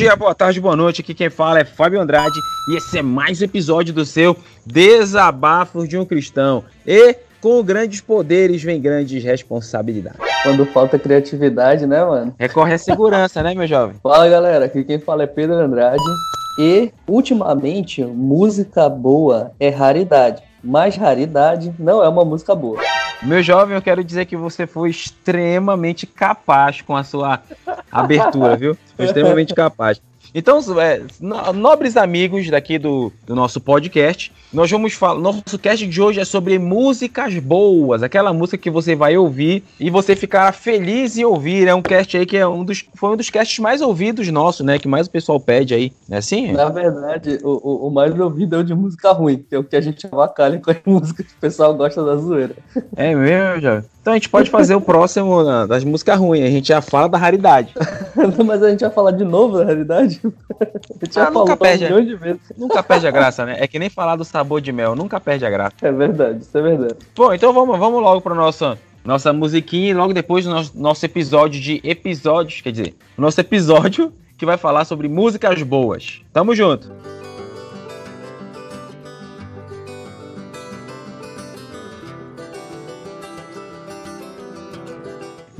dia, boa tarde, boa noite. Aqui quem fala é Fábio Andrade e esse é mais um episódio do seu Desabafos de um Cristão. E com grandes poderes vem grandes responsabilidades. Quando falta criatividade, né, mano? Recorre à segurança, né, meu jovem? Fala, galera. Aqui quem fala é Pedro Andrade. E, ultimamente, música boa é raridade. Mas raridade não é uma música boa. Meu jovem, eu quero dizer que você foi extremamente capaz com a sua abertura, viu? Extremamente capaz. Então, é, nobres amigos daqui do, do nosso podcast, nós vamos falar. Nosso cast de hoje é sobre músicas boas, aquela música que você vai ouvir e você ficará feliz em ouvir. É um cast aí que é um dos, foi um dos casts mais ouvidos nossos, né? Que mais o pessoal pede aí, é assim? Na verdade, o, o, mais ouvido é o de música ruim, que é o que a gente avacalha com as músicas que o pessoal gosta da zoeira. É mesmo, já. Então a gente pode fazer o próximo das músicas ruins, a gente já fala da raridade. Mas a gente vai falar de novo da raridade? A gente ah, já nunca perde, um de vezes. Nunca perde a graça, né? É que nem falar do sabor de mel, nunca perde a graça. É verdade, isso é verdade. Bom, então vamos, vamos logo para nossa nossa musiquinha e logo depois do nosso, nosso episódio de episódios, quer dizer, o nosso episódio que vai falar sobre músicas boas. Tamo junto!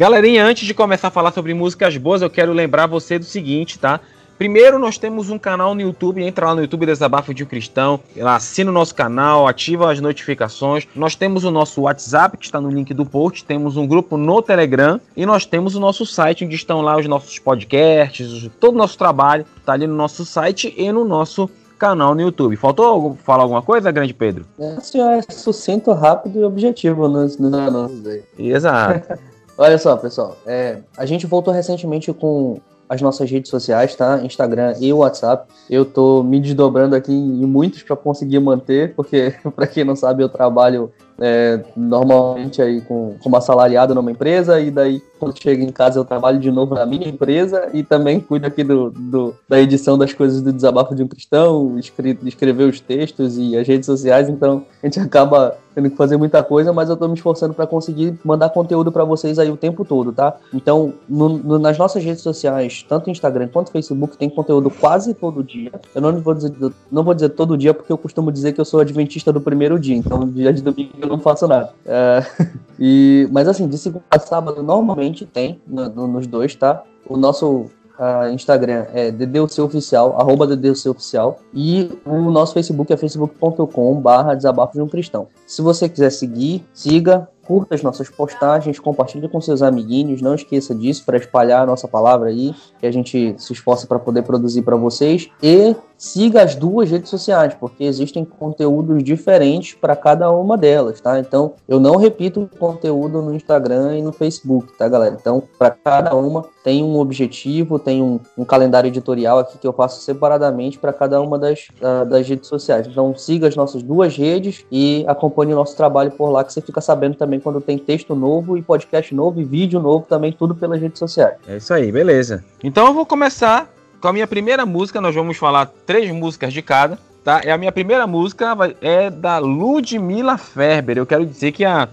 Galerinha, antes de começar a falar sobre músicas boas, eu quero lembrar você do seguinte, tá? Primeiro, nós temos um canal no YouTube, entra lá no YouTube Desabafo de um Cristão, assina o nosso canal, ativa as notificações. Nós temos o nosso WhatsApp, que está no link do post, temos um grupo no Telegram e nós temos o nosso site, onde estão lá os nossos podcasts, todo o nosso trabalho está ali no nosso site e no nosso canal no YouTube. Faltou falar alguma coisa, grande Pedro? É, senhor, é sucinto, rápido e objetivo nos, nos anúncios aí. Exato. Olha só, pessoal, é, a gente voltou recentemente com as nossas redes sociais, tá? Instagram e WhatsApp. Eu tô me desdobrando aqui em muitos para conseguir manter, porque para quem não sabe, eu trabalho é, normalmente aí com, como assalariado numa empresa, e daí quando chego em casa eu trabalho de novo na minha empresa e também cuido aqui do, do da edição das coisas do Desabafo de um Cristão, escre escrever os textos e as redes sociais, então a gente acaba tendo que fazer muita coisa, mas eu tô me esforçando para conseguir mandar conteúdo para vocês aí o tempo todo, tá? Então, no, no, nas nossas redes sociais, tanto Instagram quanto Facebook, tem conteúdo quase todo dia. Eu não vou dizer, não vou dizer todo dia, porque eu costumo dizer que eu sou adventista do primeiro dia, então dia de domingo eu não faço nada. É, e, mas assim, de segunda a sábado, normalmente tem no, nos dois, tá? O nosso uh, Instagram é DDUC Oficial, arroba DDUC Oficial, e o nosso Facebook é facebook.com desabafo de um cristão. Se você quiser seguir, siga, curta as nossas postagens, compartilhe com seus amiguinhos, não esqueça disso para espalhar a nossa palavra aí, que a gente se esforça para poder produzir para vocês. E siga as duas redes sociais, porque existem conteúdos diferentes para cada uma delas, tá? Então, eu não repito conteúdo no Instagram e no Facebook, tá, galera? Então, para cada uma tem um objetivo, tem um, um, calendário editorial aqui que eu faço separadamente para cada uma das, uh, das redes sociais. Então, siga as nossas duas redes e acompanhe o nosso trabalho por lá, que você fica sabendo também quando tem texto novo e podcast novo e vídeo novo também, tudo pelas redes sociais. É isso aí, beleza. Então eu vou começar com a minha primeira música, nós vamos falar três músicas de cada. Tá? É a minha primeira música é da Ludmilla Ferber. Eu quero dizer que a.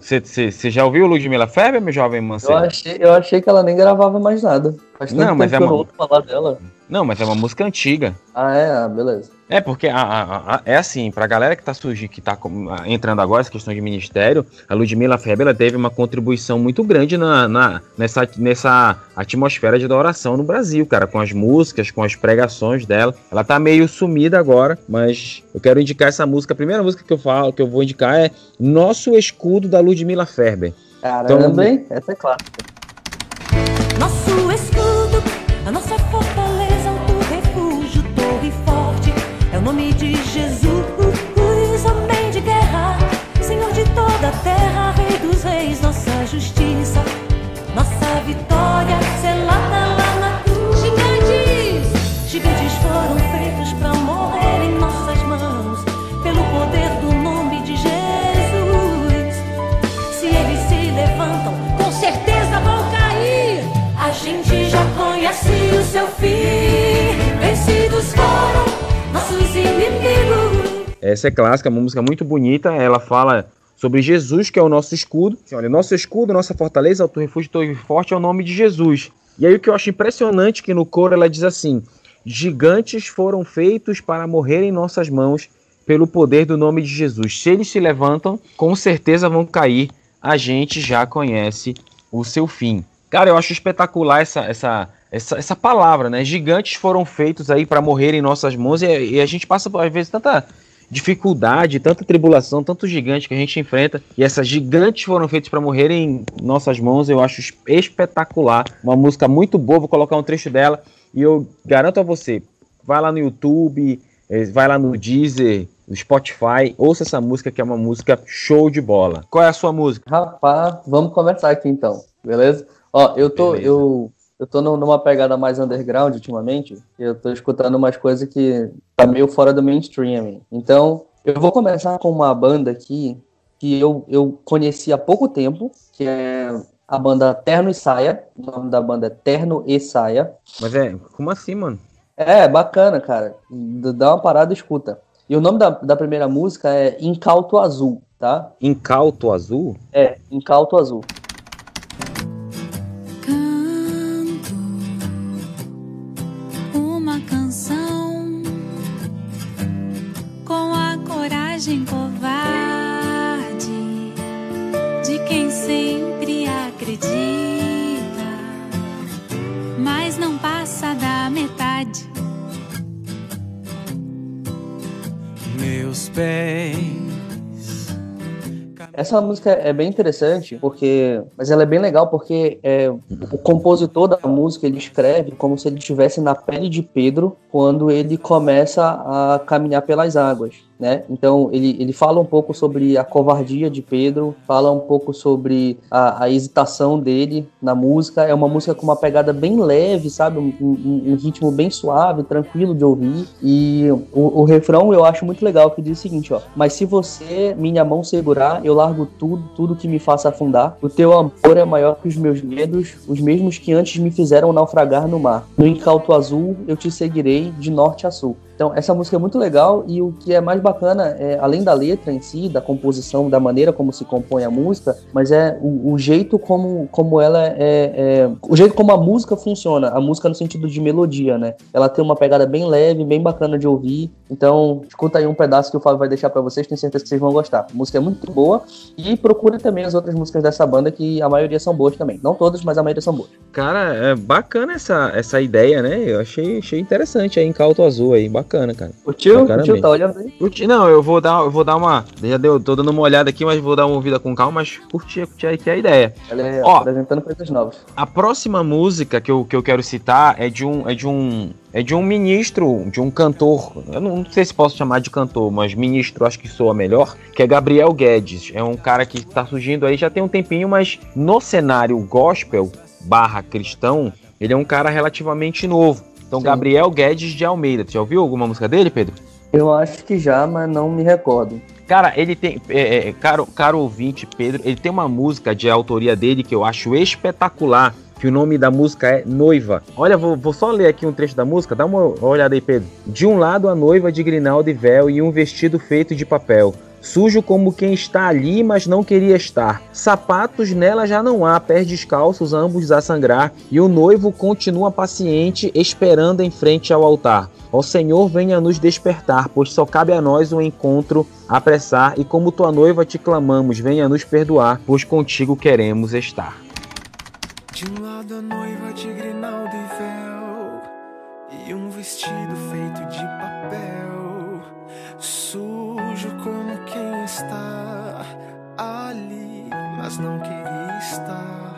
Você já ouviu Ludmilla Ferber, meu jovem Mancebo? Eu achei, eu achei que ela nem gravava mais nada. Faz não, mas é uma... falar dela. Não, mas é uma música antiga. Ah, é? Ah, beleza. É, porque a, a, a, é assim, pra galera que tá surgindo, que tá entrando agora, essa questão de ministério, a Ludmilla Feber teve uma contribuição muito grande na, na, nessa, nessa atmosfera de adoração no Brasil, cara, com as músicas, com as pregações dela. Ela tá meio sumida agora, mas eu quero indicar essa música. A primeira música que eu falo, que eu vou indicar é Nosso Escudo da Ludmilla Ferber. Caramba, então, hein? Essa é clássica. Essa é clássica, uma música muito bonita. Ela fala sobre Jesus, que é o nosso escudo. Assim, olha, nosso escudo, nossa fortaleza, alto refúgio, torre forte é o nome de Jesus. E aí o que eu acho impressionante que no coro ela diz assim: gigantes foram feitos para morrer em nossas mãos pelo poder do nome de Jesus. Se eles se levantam, com certeza vão cair. A gente já conhece o seu fim. Cara, eu acho espetacular essa, essa, essa, essa palavra, né? Gigantes foram feitos aí para morrer em nossas mãos e, e, a gente passa, às vezes, tanta dificuldade, tanta tribulação, tanto gigante que a gente enfrenta. E essas gigantes foram feitas para morrer em nossas mãos. Eu acho espetacular. Uma música muito boa. Vou colocar um trecho dela e eu garanto a você: vai lá no YouTube, eh, vai lá no Deezer, no Spotify, ouça essa música que é uma música show de bola. Qual é a sua música? Rapaz, vamos conversar aqui então, beleza? Ó, eu tô, beleza. eu, eu tô numa pegada mais underground ultimamente. Eu tô escutando umas coisas que tá meio fora do mainstream. Então, eu vou começar com uma banda aqui que eu, eu conheci há pouco tempo, que é a banda Terno e Saia. O nome da banda é Terno e Saia. Mas é, como assim, mano? É, bacana, cara. Dá uma parada e escuta. E o nome da, da primeira música é Incauto Azul, tá? Incauto Azul? É, Incauto Azul. Essa música é bem interessante, porque, mas ela é bem legal porque é, o compositor da música ele escreve como se ele estivesse na pele de Pedro quando ele começa a caminhar pelas águas né? Então ele, ele fala um pouco sobre a covardia de Pedro, fala um pouco sobre a, a hesitação dele na música. É uma música com uma pegada bem leve, sabe? Um, um, um ritmo bem suave, tranquilo de ouvir. E o, o, refrão eu acho muito legal, que diz o seguinte, ó. Mas se você minha mão segurar, eu largo tudo, tudo que me faça afundar. O teu amor é maior que os meus medos, os mesmos que antes me fizeram naufragar no mar. No incauto azul eu te seguirei de norte a sul. Então, essa música é muito legal e o que é mais bacana, é, além da letra em si, da composição, da maneira como se compõe a música, mas é o, o jeito como, como ela é, é, O jeito como a música funciona, a música no sentido de melodia, né? Ela tem uma pegada bem leve, bem bacana de ouvir. Então, escuta aí um pedaço que o Fábio vai deixar para vocês, tenho certeza que vocês vão gostar. A música é muito boa e procure também as outras músicas dessa banda, que a maioria são boas também. Não todas, mas a maioria são boas. Cara, é bacana essa, essa ideia, né? Eu achei, achei interessante aí em Calto Azul aí, bacana bacana, cara. Curtiu? Curtiu? Tá olhando aí? Curti, não, eu vou dar, eu vou dar uma. Já deu, tô dando uma olhada aqui, mas vou dar uma ouvida com calma, mas curti, curti aí que é a ideia. Ela é Ó, apresentando coisas novas. A próxima música que eu, que eu quero citar é de um. É de um é de um ministro, de um cantor, eu não sei se posso chamar de cantor, mas ministro acho que soa melhor, que é Gabriel Guedes. É um cara que está surgindo aí já tem um tempinho, mas no cenário gospel barra cristão, ele é um cara relativamente novo. Então, Sim. Gabriel Guedes de Almeida. Você já ouviu alguma música dele, Pedro? Eu acho que já, mas não me recordo. Cara, ele tem. É, é, caro, caro ouvinte, Pedro, ele tem uma música de autoria dele que eu acho espetacular. Que o nome da música é Noiva. Olha, vou, vou só ler aqui um trecho da música, dá uma olhada aí, Pedro. De um lado, a noiva de grinalda e véu e um vestido feito de papel sujo como quem está ali, mas não queria estar. Sapatos nela já não há, pés descalços, ambos a sangrar, e o noivo continua paciente, esperando em frente ao altar. Ó Senhor, venha nos despertar, pois só cabe a nós o encontro apressar, e como tua noiva te clamamos, venha nos perdoar, pois contigo queremos estar. De um lado a noiva de grinalda e véu, e um vestido feito de papel, como está ali, mas não queria estar.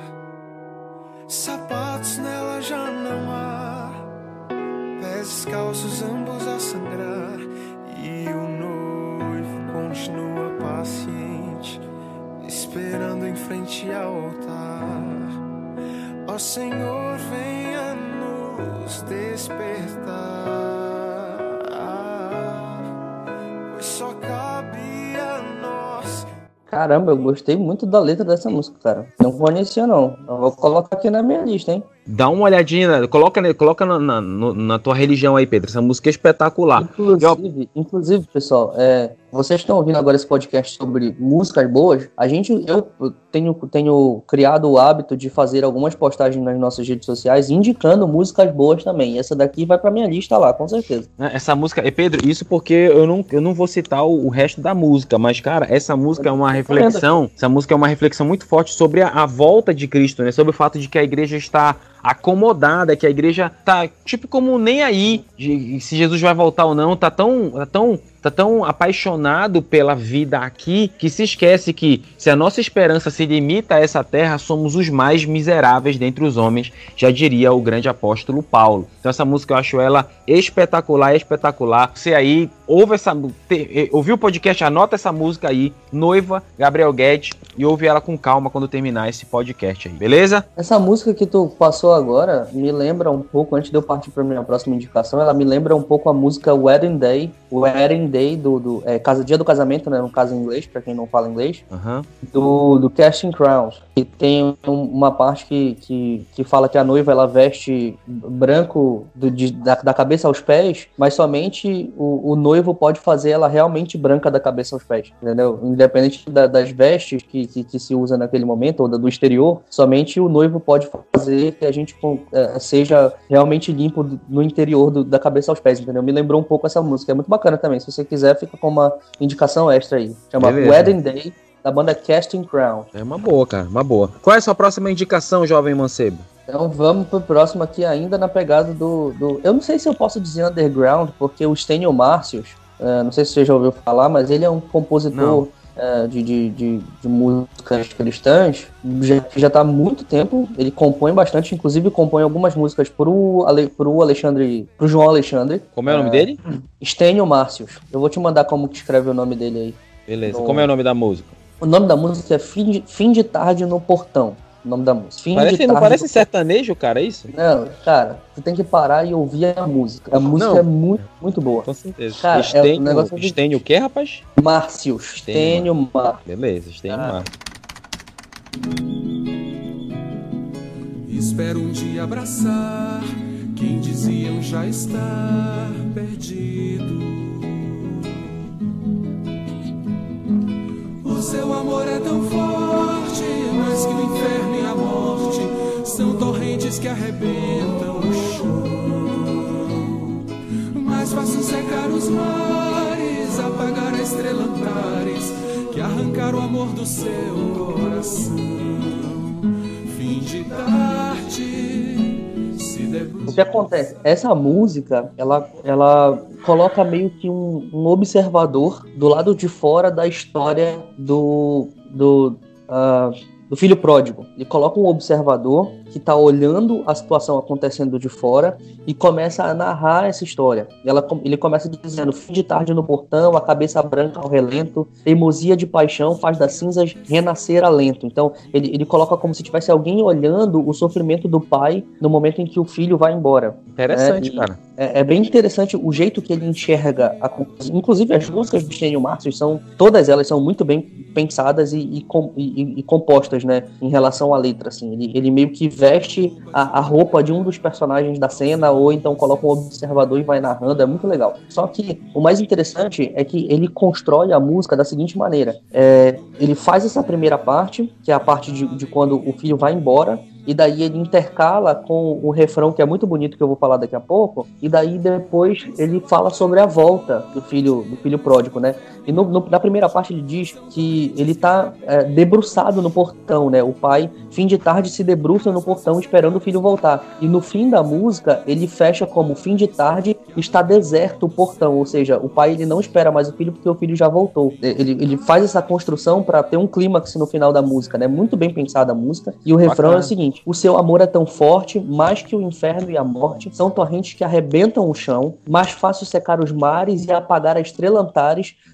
Sapatos nela já não há, pés descalços ambos a sangrar, e o noivo continua paciente, esperando em frente ao altar. Ó Senhor, venha nos despertar. Caramba, eu gostei muito da letra dessa música, cara. Não conhecia, não. Eu vou colocar aqui na minha lista, hein? Dá uma olhadinha, coloca, coloca na, na, na, tua religião aí, Pedro. Essa música é espetacular. Inclusive, eu... inclusive pessoal, é, vocês estão ouvindo agora esse podcast sobre músicas boas. A gente, eu tenho, tenho criado o hábito de fazer algumas postagens nas nossas redes sociais indicando músicas boas também. Essa daqui vai pra minha lista lá, com certeza. É, essa música, e Pedro, isso porque eu não, eu não vou citar o, o resto da música, mas, cara, essa música é uma reflexão. Essa música é uma reflexão muito forte sobre a, a volta de Cristo, né? Sobre o fato de que a igreja está acomodada, que a igreja tá tipo como nem aí de, se Jesus vai voltar ou não, tá tão, tá tão tá tão apaixonado pela vida aqui que se esquece que se a nossa esperança se limita a essa terra, somos os mais miseráveis dentre os homens, já diria o grande apóstolo Paulo. Então essa música eu acho ela espetacular, espetacular. Você aí ouve essa, te, ouviu o podcast, anota essa música aí, Noiva, Gabriel Guedes, e ouve ela com calma quando terminar esse podcast aí, beleza? Essa música que tu passou agora me lembra um pouco, antes de eu partir para minha próxima indicação, ela me lembra um pouco a música Wedding Day, Wedding Day do, do é, casa, dia do casamento, né, no caso em inglês, para quem não fala inglês, uhum. do, do Casting Crowns, que tem uma parte que, que, que fala que a noiva ela veste branco do, de, da, da cabeça aos pés, mas somente o, o noivo pode fazer ela realmente branca da cabeça aos pés, entendeu? Independente da, das vestes que, que, que, se usa naquele momento, ou do exterior, somente o noivo pode fazer que a gente é, seja realmente limpo no interior do, da cabeça aos pés, entendeu? Me lembrou um pouco essa música, é muito bacana também. Se você quiser, fica com uma indicação extra aí. Chama Beleza. Wedding Day, da banda Casting Crown. É uma boa, cara, uma boa. Qual é a sua próxima indicação, jovem mancebo? Então vamos pro próximo aqui, ainda na pegada do, do. Eu não sei se eu posso dizer underground, porque o Stênio Márcios, uh, não sei se você já ouviu falar, mas ele é um compositor uh, de, de, de, de, músicas cristãs já, que já está há muito tempo. Ele compõe bastante, inclusive compõe algumas músicas pro, Ale, pro Alexandre. pro João Alexandre. Como é o nome uh, dele? Stênio Márcios. Eu vou te mandar como que escreve o nome dele aí. Beleza. No... Como é o nome da música? O nome da música é Fim de, Fim de Tarde no Portão. O nome da música. Fim parece, não parece sertanejo, cara, é isso? Não, cara, você tem que parar e ouvir a música. A música não. é muito, muito boa. Com certeza. Cara, Estênio, é um negócio Estênio o quê, rapaz? Márcio. Estênio Márcio. Beleza, Estênio ah. Márcio. Espero um dia abraçar quem diziam já estar perdido. O seu amor é tão forte, mais que o inferno e a morte são torrentes que arrebentam o chão. Mais fácil secar os mares, apagar a estrela Antares, que arrancar o amor do seu coração. Fim de tarde. O que acontece? Essa música, ela, ela coloca meio que um, um observador do lado de fora da história do, do, uh, do filho pródigo. Ele coloca um observador que está olhando a situação acontecendo de fora e começa a narrar essa história. Ela, ele começa dizendo: fim de tarde no portão, a cabeça branca ao relento, teimosia de paixão faz das cinzas renascer alento. Então, ele, ele coloca como se tivesse alguém olhando o sofrimento do pai no momento em que o filho vai embora. Interessante, é, cara. É, é, bem interessante o jeito que ele enxerga. A, inclusive, as músicas do Stênio Márcio são, todas elas são muito bem pensadas e, e, e, e compostas, né, em relação à letra. Assim. Ele, ele meio que veste a, a, roupa de um dos personagens da cena, ou então coloca um observador e vai narrando, é muito legal. Só que o mais interessante é que ele constrói a música da seguinte maneira: é, ele faz essa primeira parte, que é a parte de, de quando o filho vai embora, e daí ele intercala com o refrão que é muito bonito que eu vou falar daqui a pouco, e daí depois ele fala sobre a volta do filho do filho pródigo, né? E no, no, na primeira parte ele diz que ele está é, debruçado no portão, né? O pai, fim de tarde, se debruça no portão esperando o filho voltar. E no fim da música ele fecha como fim de tarde está deserto o portão, ou seja, o pai ele não espera mais o filho porque o filho já voltou. Ele, ele faz essa construção para ter um clímax no final da música, né? Muito bem pensada a música. E o refrão é o seguinte o seu amor é tão forte, mais que o inferno e a morte, são torrentes que arrebentam o chão, mais fácil secar os mares e apagar a estrela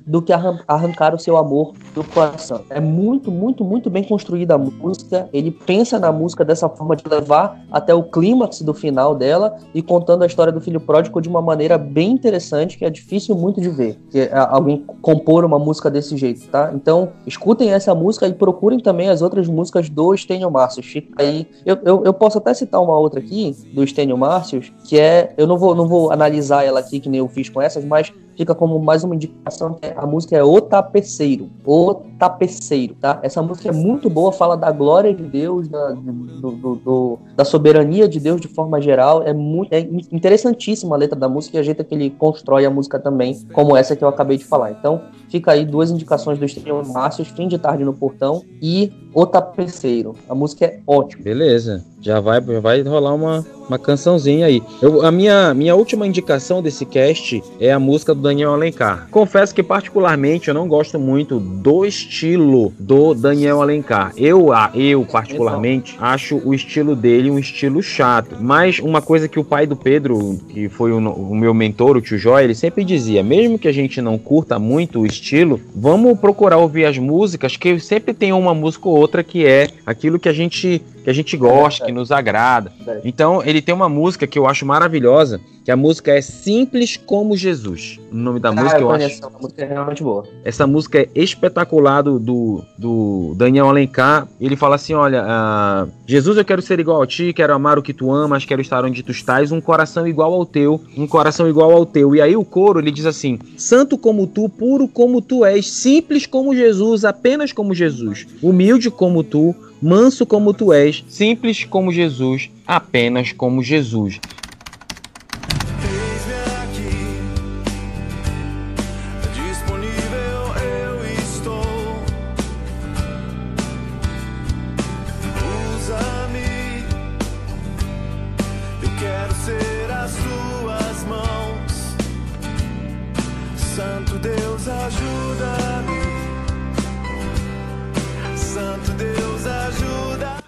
do que arrancar o seu amor do coração. É muito, muito, muito bem construída a música. Ele pensa na música dessa forma de levar até o clímax do final dela e contando a história do filho pródigo de uma maneira bem interessante que é difícil muito de ver. Que é alguém compor uma música desse jeito, tá? Então, escutem essa música e procurem também as outras músicas do Stênio Márcio. Fica aí Eu, eu, eu posso até citar uma outra aqui, do Estênio Márcios, que é. Eu não vou, não vou analisar ela aqui, que nem eu fiz com essas, mas fica como mais uma indicação que a música é O Tapeceiro. O Tapeceiro, tá? Essa música é muito boa, fala da glória de Deus, da, do, do, do, da soberania de Deus de forma geral. É, muito, é interessantíssima a letra da música e a jeito que ele constrói a música também, como essa que eu acabei de falar. Então, fica aí duas indicações do Estênio Márcios, Fim de Tarde no Portão e O Tapeceiro. A música é ótima. Beleza. Já vai, já vai rolar uma, uma cançãozinha aí. Eu, a minha, minha última indicação desse cast é a música do Daniel Alencar. Confesso que, particularmente, eu não gosto muito do estilo do Daniel Alencar. Eu, eu particularmente, acho o estilo dele um estilo chato. Mas uma coisa que o pai do Pedro, que foi o, o meu mentor, o tio Joy, ele sempre dizia: mesmo que a gente não curta muito o estilo, vamos procurar ouvir as músicas, que sempre tem uma música ou outra que é aquilo que a gente que a gente gosta, que nos agrada. Então, ele tem uma música que eu acho maravilhosa, que a música é Simples como Jesus. O nome da Ah, música eu, eu acho. conheço, a música é realmente boa. Essa música é espetacular do, do, do Daniel Alencar. Ele fala assim: olha, ah, Jesus, eu quero ser igual a ti, quero amar o que tu amas, quero estar onde tu estás, um coração igual ao teu, um coração igual ao teu. E aí o coro ele diz assim: Santo como tu, puro como tu és, simples como Jesus, apenas como Jesus, humilde como tu, manso como tu és, simples como Jesus, apenas como Jesus. Eis-me aqui, disponível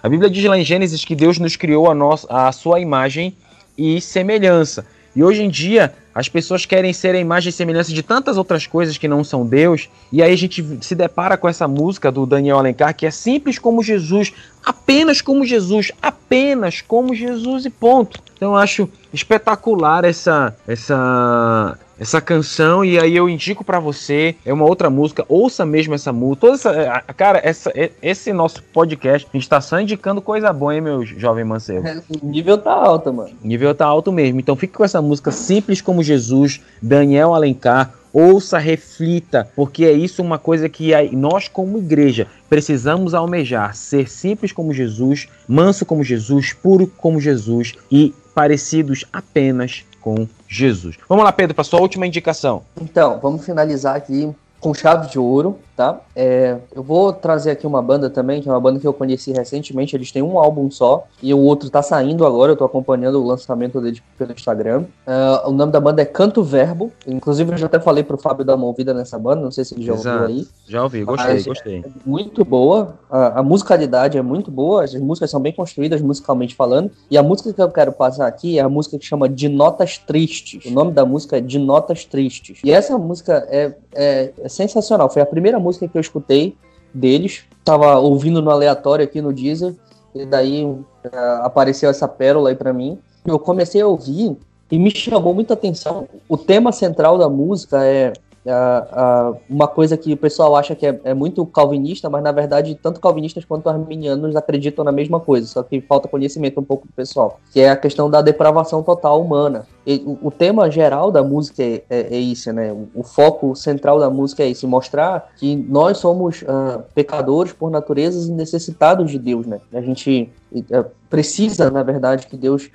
A Bíblia diz lá em Gênesis que Deus nos criou a, nossa, a sua imagem e semelhança. E hoje em dia, as pessoas querem ser a imagem e semelhança de tantas outras coisas que não são Deus. E aí a gente se depara com essa música do Daniel Alencar, que é simples como Jesus, apenas como Jesus, apenas como Jesus e ponto. Então eu acho espetacular essa essa essa canção e aí eu indico pra você, é uma outra música, ouça mesmo essa música. Toda essa, é, cara, essa, é- esse nosso podcast, a gente tá só indicando coisa boa, hein, meu jovem mancebo. O nível tá alto, mano. O nível tá alto mesmo. Então fique com essa música simples como Jesus, Daniel Alencar. Ouça, reflita, porque é isso uma coisa que nós, como igreja, precisamos almejar: ser simples como Jesus, manso como Jesus, puro como Jesus e parecidos apenas com Jesus. Vamos lá, Pedro, para sua última indicação. Então, vamos finalizar aqui com chave de ouro, tá? É, eu vou trazer aqui uma banda também, que é uma banda que eu conheci recentemente. Eles têm um álbum só e o outro tá saindo agora. Eu tô acompanhando o lançamento deles pelo Instagram. É, o nome da banda é Canto Verbo. Inclusive, eu já até falei pro Fábio dar uma ouvida nessa banda. Não sei se ele já ouviu Exato. aí. Já ouvi, gostei, Mas- gostei. muito boa, a, a musicalidade é muito boa, as músicas são bem construídas musicalmente falando, e a música que eu quero passar aqui é a música que chama De Notas Tristes. O nome da música é De Notas Tristes. E essa música é, é- é sensacional, foi a primeira música que eu escutei deles, tava ouvindo no aleatório aqui no Deezer, e daí ah, apareceu essa pérola aí pra mim. Eu comecei a ouvir e me chamou muita atenção. O tema central da música é ah, ah, uma coisa que o pessoal acha que é, é muito calvinista, mas na verdade tanto calvinistas quanto arminianos acreditam na mesma coisa, só que falta conhecimento um pouco do pessoal, que é a questão da depravação total humana. E o, o tema geral da música é, é, é isso, né? O, o foco central da música é isso, mostrar que nós somos ah, pecadores por natureza e necessitados de Deus, né? A gente eh, precisa, na verdade, que Deus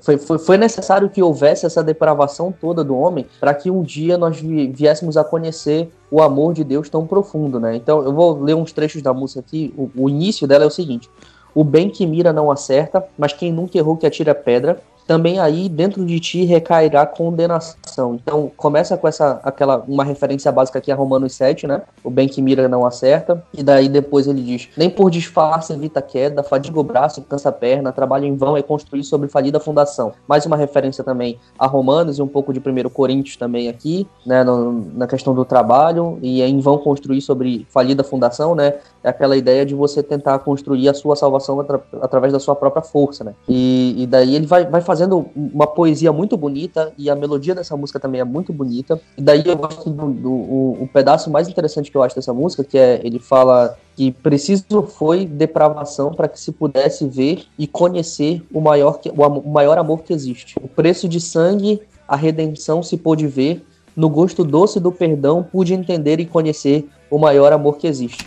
foi, foi, foi necessário que houvesse essa depravação toda do homem para que um dia nós vi- viéssemos a conhecer o amor de Deus tão profundo, né? Então eu vou ler uns trechos da música aqui. O, o início dela é o seguinte: O bem que mira não acerta, mas quem nunca errou que atira pedra. Também aí dentro de ti recairá condenação. Então começa com essa aquela uma referência básica aqui a Romanos 7, né? O bem que mira não acerta. E daí depois ele diz: Nem por disfarce evita queda, fadiga o braço, cansa a perna, trabalho em vão é construir sobre falida fundação. Mais uma referência também a Romanos e um pouco de 1 Coríntios também aqui, né? no- na questão do trabalho, e é em vão construir sobre falida fundação, né? É aquela ideia de você tentar construir a sua salvação atra- através da sua própria força, né? E, e daí ele vai, vai fazendo uma poesia muito bonita e a melodia dessa música também é muito bonita. E daí eu gosto do, do o, o pedaço mais interessante que eu acho dessa música, que é ele fala que preciso foi depravação para que se pudesse ver e conhecer o maior, que, o, maior amor que existe. O preço de sangue, a redenção se pôde ver, no gosto doce do perdão pude entender e conhecer o maior amor que existe.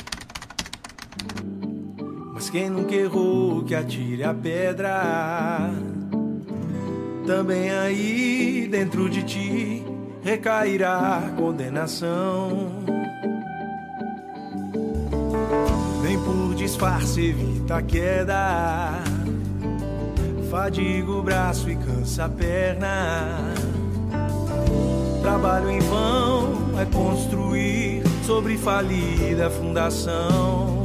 Mas quem nunca errou que atire a pedra. Também aí dentro de ti recairá condenação. Nem por disfarce evita a queda. Fadiga o braço e cansa a perna. Trabalho em vão é construir sobre falida fundação.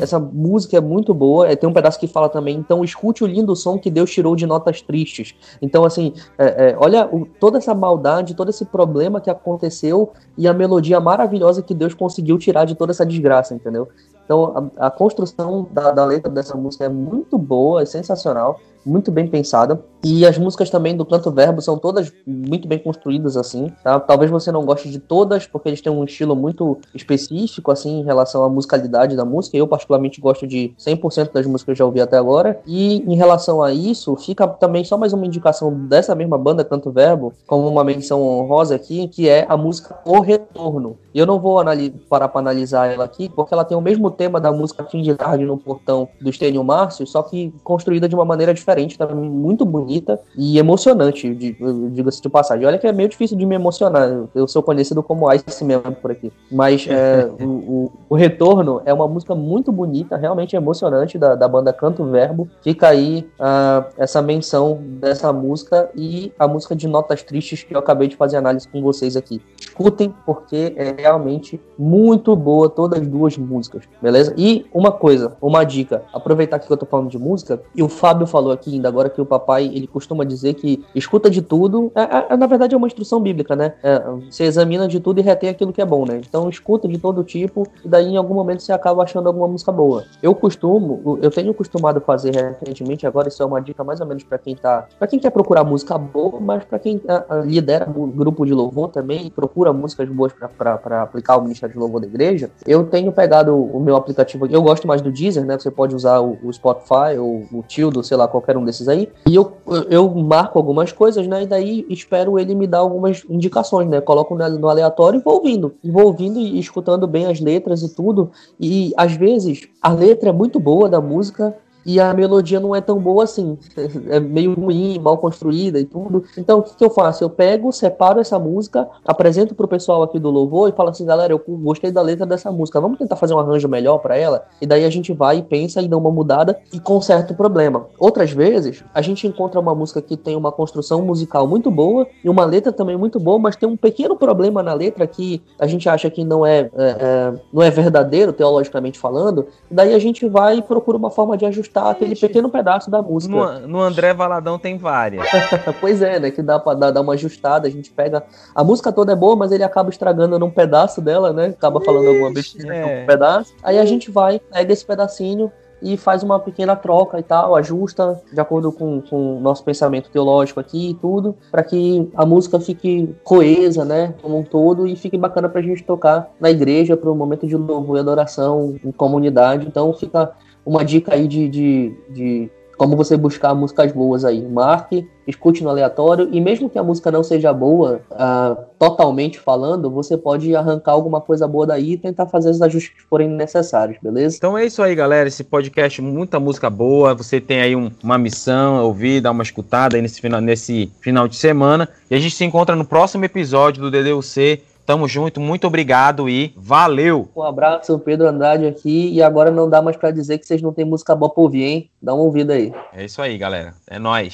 Essa música é muito boa. é, Tem um pedaço que fala também. Então, escute o lindo som que Deus tirou de notas tristes. Então, assim, é, é, olha o- toda essa maldade, todo esse problema que aconteceu e a melodia maravilhosa que Deus conseguiu tirar de toda essa desgraça, entendeu? Então, a, a construção da, da letra dessa música é muito boa, é sensacional, muito bem pensada. E as músicas também do Canto Verbo são todas muito bem construídas, assim, tá? Talvez você não goste de todas, porque eles têm um estilo muito específico, assim, em relação à musicalidade da música. Eu, particularmente, gosto de 100% das músicas que eu já ouvi até agora. E em relação a isso, fica também só mais uma indicação dessa mesma banda, Canto Verbo, como uma menção honrosa aqui, que é a música O Retorno. E eu não vou parar para analisar ela aqui, porque ela tem o mesmo tema da música Fim de Tarde no Portão do Estênio Márcio, só que construída de uma maneira diferente, tá muito bonita e emocionante, di- diga-se de passagem. Olha que é meio difícil de me emocionar, eu sou conhecido como Ice mesmo por aqui. Mas é, o, o- o Retorno é uma música muito bonita, realmente emocionante, da, da banda Canto Verbo. Fica aí ah, essa menção dessa música e a música de Notas Tristes que eu acabei de fazer análise com vocês aqui. Escutem, porque é realmente muito boa todas as duas músicas, beleza? E uma coisa, uma dica, aproveitar que eu tô falando de música, e o Fábio falou aqui ainda agora que o papai, ele costuma dizer que escuta de tudo, é, é- na verdade é uma instrução bíblica, né? É, você examina de tudo e retém aquilo que é bom, né? Então escuta de todo tipo, e daí em algum momento você acaba achando alguma música boa. Eu costumo, eu tenho costumado fazer recentemente, agora isso é uma dica mais ou menos pra quem tá, para quem quer procurar música boa, mas pra quem ah, ah, lidera um grupo de louvor também procura músicas boas pra aplicar o Ministério de Louvor da igreja, eu tenho pegado o meu aplicativo eu gosto mais do Deezer, né? Você pode usar o, o Spotify ou o Tildo, sei lá, qualquer um desses aí. E eu, eu marco algumas coisas, né? E daí espero ele me dar algumas indicações, né? Coloco no aleatório e vou ouvindo. Vou ouvindo e escutando bem as letras e tudo. E às vezes a letra é muito boa da música. E a melodia não é tão boa assim. É meio ruim, mal construída e tudo. Então, o que, que eu faço? Eu pego, separo essa música, apresento pro pessoal aqui do louvor e falo assim, galera, eu gostei da letra dessa música. Vamos tentar fazer um arranjo melhor para ela? E daí a gente vai e pensa e dá uma mudada e conserta o problema. Outras vezes, a gente encontra uma música que tem uma construção musical muito boa e uma letra também muito boa, mas tem um pequeno problema na letra que a gente acha que não é, é, é, não é verdadeiro, teologicamente falando. E daí a gente vai e procura uma forma de ajustar aquele pequeno pedaço da música. No, no André Valadão tem várias. pois é, né? Que dá pra dar, dar uma ajustada. A gente pega. A música toda é boa, mas ele acaba estragando num pedaço dela, né? Acaba falando alguma besteira é. num pedaço. Aí a gente vai, pega esse pedacinho e faz uma pequena troca e tal, ajusta de acordo com, com o nosso pensamento teológico aqui e tudo, para que a música fique coesa, né, como um todo e fique bacana pra gente tocar na igreja para um momento de louvor e adoração em comunidade. Então fica uma dica aí de, de, de como você buscar músicas boas aí. Marque, escute no aleatório, e mesmo que a música não seja boa, ah, totalmente falando, você pode arrancar alguma coisa boa daí e tentar fazer os ajustes que forem necessários, beleza? Então é isso aí, galera. Esse podcast, muita música boa. Você tem aí um- uma missão, ouvir, dar uma escutada aí nesse final, nesse final de semana. E a gente se encontra no próximo episódio do DDUC. Tamo junto, muito obrigado e valeu! Um abraço, Pedro Andrade aqui, e agora não dá mais pra dizer que vocês não têm música boa pra ouvir, hein? Dá uma ouvida aí. É isso aí, galera. É nóis.